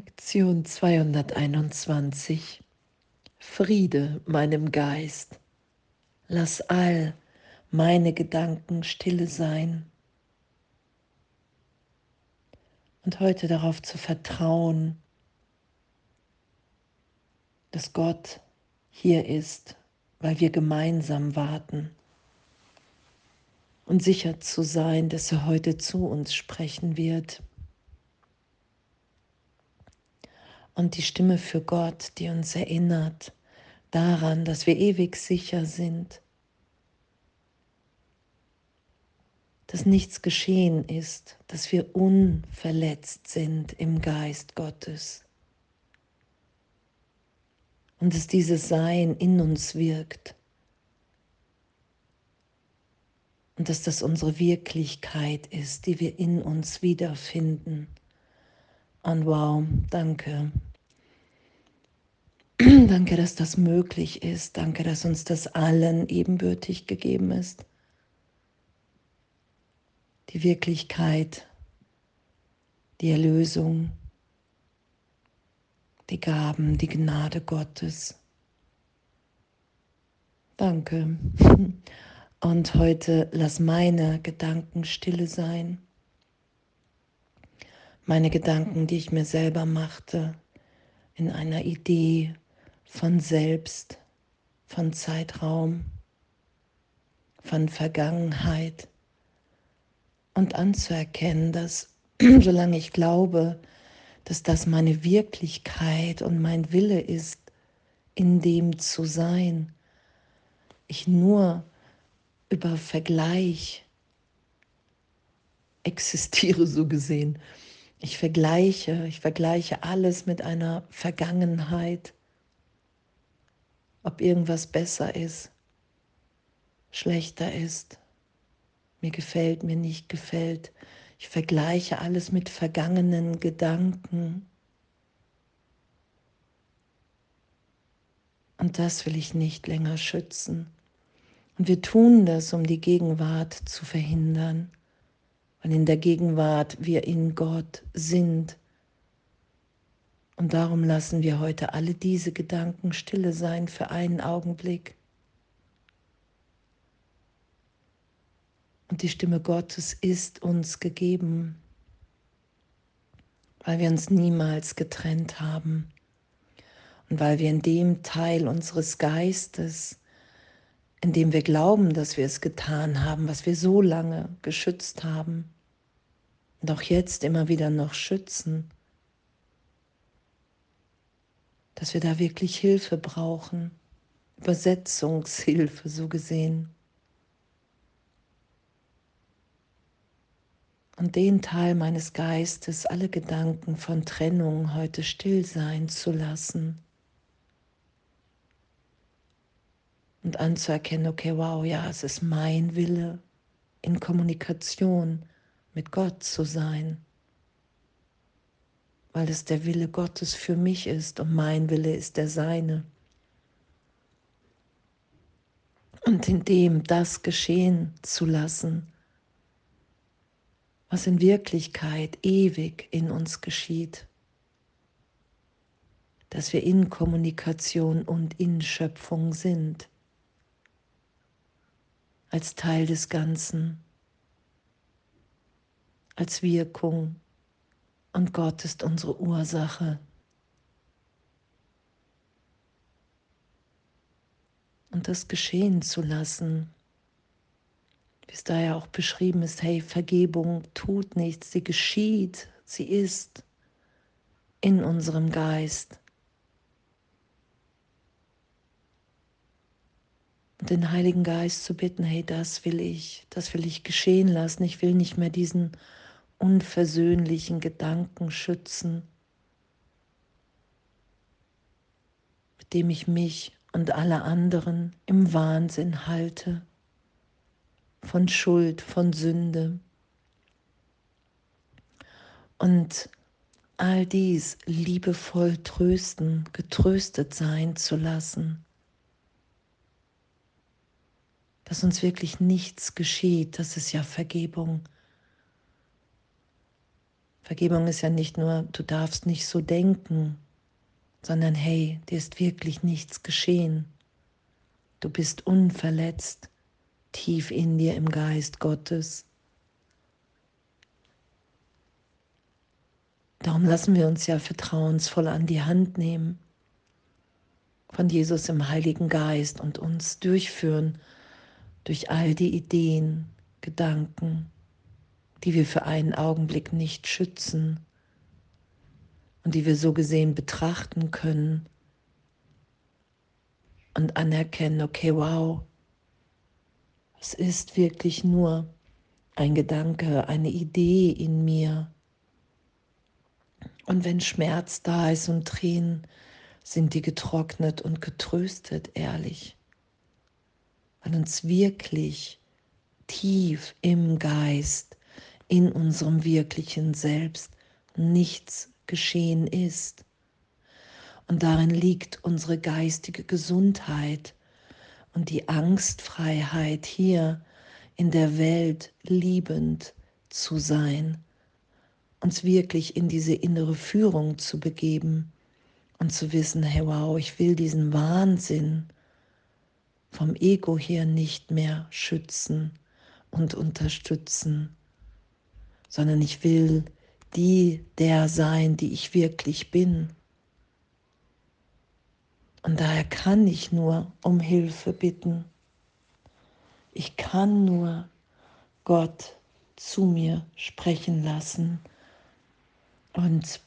Lektion 221 Friede meinem Geist. Lass all meine Gedanken stille sein. Und heute darauf zu vertrauen, dass Gott hier ist, weil wir gemeinsam warten. Und sicher zu sein, dass er heute zu uns sprechen wird. Und die Stimme für Gott, die uns erinnert daran, dass wir ewig sicher sind, dass nichts geschehen ist, dass wir unverletzt sind im Geist Gottes und dass dieses Sein in uns wirkt und dass das unsere Wirklichkeit ist, die wir in uns wiederfinden. Und wow, danke. Danke, dass das möglich ist. Danke, dass uns das allen ebenbürtig gegeben ist. Die Wirklichkeit, die Erlösung, die Gaben, die Gnade Gottes. Danke. Und heute lass meine Gedanken stille sein. Meine Gedanken, die ich mir selber machte, in einer Idee von Selbst, von Zeitraum, von Vergangenheit und anzuerkennen, dass solange ich glaube, dass das meine Wirklichkeit und mein Wille ist, in dem zu sein, ich nur über Vergleich existiere, so gesehen. Ich vergleiche, ich vergleiche alles mit einer Vergangenheit, ob irgendwas besser ist, schlechter ist, mir gefällt, mir nicht gefällt. Ich vergleiche alles mit vergangenen Gedanken. Und das will ich nicht länger schützen. Und wir tun das, um die Gegenwart zu verhindern, weil in der Gegenwart wir in Gott sind und darum lassen wir heute alle diese Gedanken stille sein für einen Augenblick. Und die Stimme Gottes ist uns gegeben, weil wir uns niemals getrennt haben und weil wir in dem Teil unseres Geistes, in dem wir glauben, dass wir es getan haben, was wir so lange geschützt haben und auch jetzt immer wieder noch schützen, dass wir da wirklich Hilfe brauchen, Übersetzungshilfe so gesehen. Und den Teil meines Geistes, alle Gedanken von Trennung heute still sein zu lassen. Und anzuerkennen, okay, wow, ja, es ist mein Wille, in Kommunikation mit Gott zu sein weil es der Wille Gottes für mich ist und mein Wille ist der seine. Und in dem das geschehen zu lassen, was in Wirklichkeit ewig in uns geschieht, dass wir in Kommunikation und in Schöpfung sind, als Teil des Ganzen, als Wirkung und Gott ist unsere Ursache. Und das geschehen zu lassen, wie es da ja auch beschrieben ist, hey, Vergebung tut nichts, sie geschieht, sie ist in unserem Geist. Den Heiligen Geist zu bitten, hey, das will ich, das will ich geschehen lassen. Ich will nicht mehr diesen unversöhnlichen Gedanken schützen, mit dem ich mich und alle anderen im Wahnsinn halte, von Schuld, von Sünde. Und all dies liebevoll trösten, getröstet sein zu lassen, dass uns wirklich nichts geschieht, das ist ja Vergebung Vergebung ist ja nicht nur, du darfst nicht so denken, sondern hey, dir ist wirklich nichts geschehen. Du bist unverletzt, tief in dir im Geist Gottes. Darum lassen wir uns ja vertrauensvoll an die Hand nehmen von Jesus im Heiligen Geist und uns durchführen durch all die Ideen, Gedanken, die wir für einen Augenblick nicht schützen und die wir so gesehen betrachten können und anerkennen, okay, wow, es ist wirklich nur ein Gedanke, eine Idee in mir. Und wenn Schmerz da ist und Tränen, sind die getrocknet und getröstet, ehrlich. Weil uns wirklich tief im Geist, in unserem wirklichen Selbst nichts geschehen ist. Und darin liegt unsere geistige Gesundheit und die Angstfreiheit hier in der Welt liebend zu sein, uns wirklich in diese innere Führung zu begeben und zu wissen, hey wow, ich will diesen Wahnsinn vom Ego hier nicht mehr schützen und unterstützen, sondern ich will die der sein, die ich wirklich bin. Und daher kann ich nur um Hilfe bitten. Ich kann nur Gott zu mir sprechen lassen. Und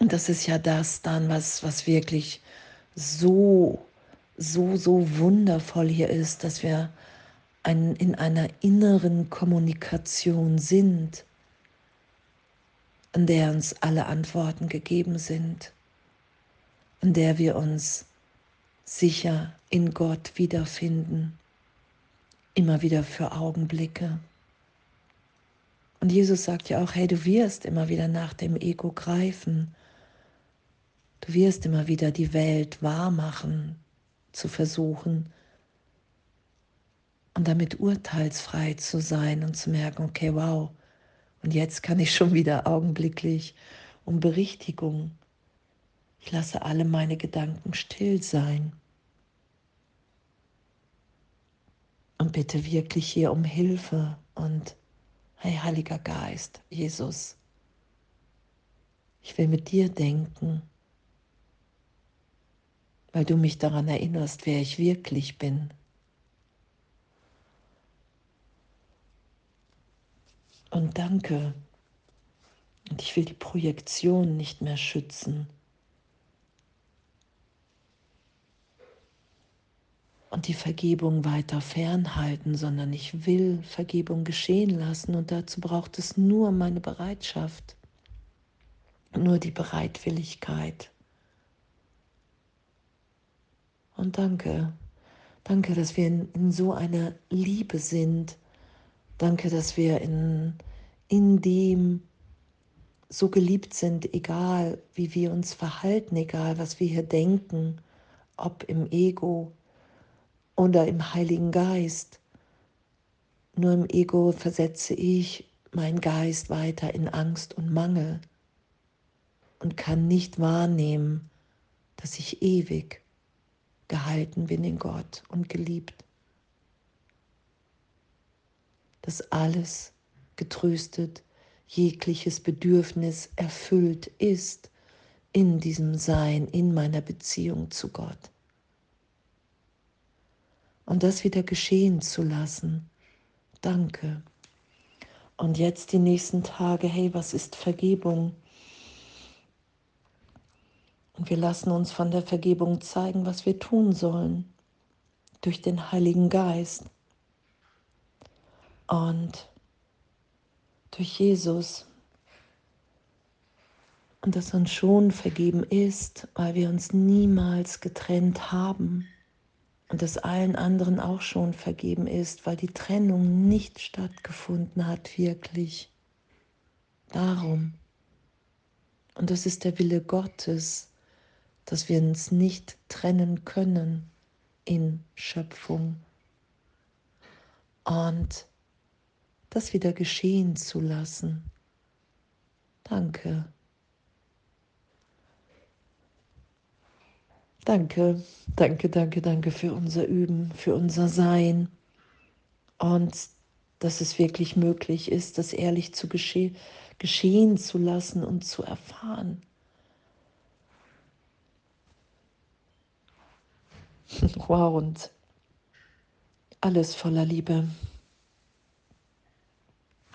und das ist ja das dann, was, was wirklich so, so, so wundervoll hier ist, dass wir ein, in einer inneren Kommunikation sind, in der uns alle Antworten gegeben sind, in der wir uns sicher in Gott wiederfinden, immer wieder für Augenblicke. Und Jesus sagt ja auch, hey, du wirst immer wieder nach dem Ego greifen Du wirst immer wieder die Welt wahr machen, zu versuchen und damit urteilsfrei zu sein und zu merken, okay, wow, und jetzt kann ich schon wieder augenblicklich um Berichtigung. Ich lasse alle meine Gedanken still sein. Und bitte wirklich hier um Hilfe und hey Heiliger Geist, Jesus, ich will mit dir denken weil du mich daran erinnerst, wer ich wirklich bin. Und danke. Und ich will die Projektion nicht mehr schützen. Und die Vergebung weiter fernhalten, sondern ich will Vergebung geschehen lassen. Und dazu braucht es nur meine Bereitschaft, nur die Bereitwilligkeit. Und danke, danke, dass wir in, in so einer Liebe sind. Danke, dass wir in, in dem so geliebt sind, egal wie wir uns verhalten, egal was wir hier denken, ob im Ego oder im Heiligen Geist. Nur im Ego versetze ich meinen Geist weiter in Angst und Mangel und kann nicht wahrnehmen, dass ich ewig gehalten bin in Gott und geliebt. Dass alles getröstet, jegliches Bedürfnis erfüllt ist in diesem Sein, in meiner Beziehung zu Gott. Und das wieder geschehen zu lassen. Danke. Und jetzt die nächsten Tage, hey, was ist Vergebung? Und wir lassen uns von der Vergebung zeigen, was wir tun sollen, durch den Heiligen Geist und durch Jesus. Und dass uns schon vergeben ist, weil wir uns niemals getrennt haben. Und dass allen anderen auch schon vergeben ist, weil die Trennung nicht stattgefunden hat, wirklich. Darum. Und das ist der Wille Gottes, dass wir uns nicht trennen können in Schöpfung und das wieder geschehen zu lassen. Danke. Danke, danke, danke, danke für unser Üben, für unser Sein und dass es wirklich möglich ist, das ehrlich zu gesche geschehen zu lassen und zu erfahren. Wow, und alles voller Liebe.